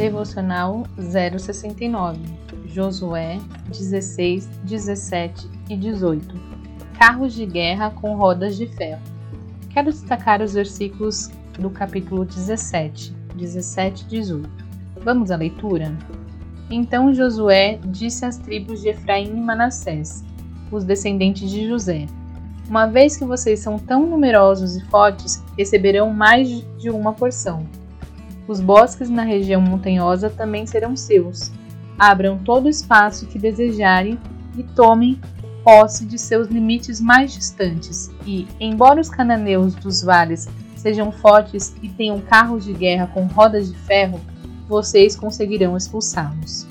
Devocional 069 Josué 16, 17 e 18 Carros de guerra com rodas de ferro. Quero destacar os versículos do capítulo 17, 17 e 18. Vamos à leitura? Então Josué disse às tribos de Efraim e Manassés: os descendentes de José. Uma vez que vocês são tão numerosos e fortes, receberão mais de uma porção. Os bosques na região montanhosa também serão seus. Abram todo o espaço que desejarem e tomem posse de seus limites mais distantes. E, embora os cananeus dos vales sejam fortes e tenham carros de guerra com rodas de ferro, vocês conseguirão expulsá-los.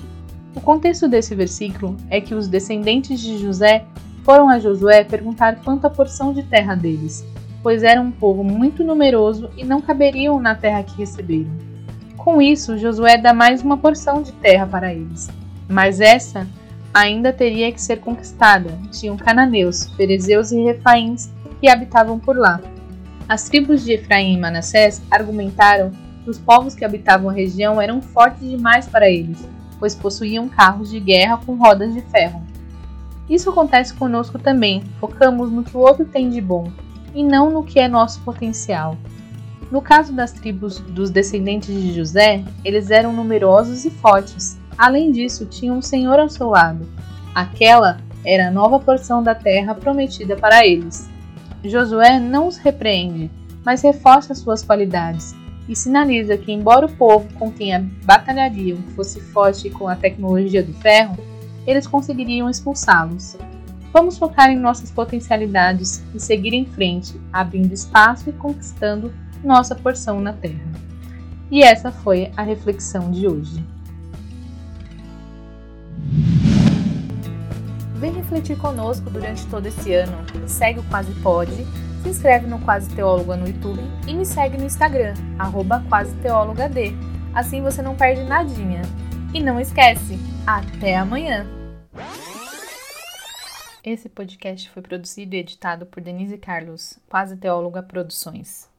O contexto desse versículo é que os descendentes de José foram a Josué perguntar quanto a porção de terra deles, pois era um povo muito numeroso e não caberiam na terra que receberam. Com isso, Josué dá mais uma porção de terra para eles, mas essa ainda teria que ser conquistada. Tinham cananeus, ferezeus e refaíns que habitavam por lá. As tribos de Efraim e Manassés argumentaram que os povos que habitavam a região eram fortes demais para eles pois possuíam carros de guerra com rodas de ferro. Isso acontece conosco também, focamos no que o outro tem de bom e não no que é nosso potencial. No caso das tribos dos descendentes de José, eles eram numerosos e fortes. Além disso, tinham um Senhor ao seu lado. Aquela era a nova porção da terra prometida para eles. Josué não os repreende, mas reforça suas qualidades e sinaliza que, embora o povo com quem batalhariam fosse forte com a tecnologia do ferro, eles conseguiriam expulsá-los. Vamos focar em nossas potencialidades e seguir em frente, abrindo espaço e conquistando nossa porção na Terra. E essa foi a reflexão de hoje. Vem refletir conosco durante todo esse ano. Segue o Quase Pode se inscreve no Quase Teóloga no YouTube e me segue no Instagram, arroba quaseteólogad. Assim você não perde nadinha. E não esquece, até amanhã! Esse podcast foi produzido e editado por Denise Carlos, Quase Teóloga Produções.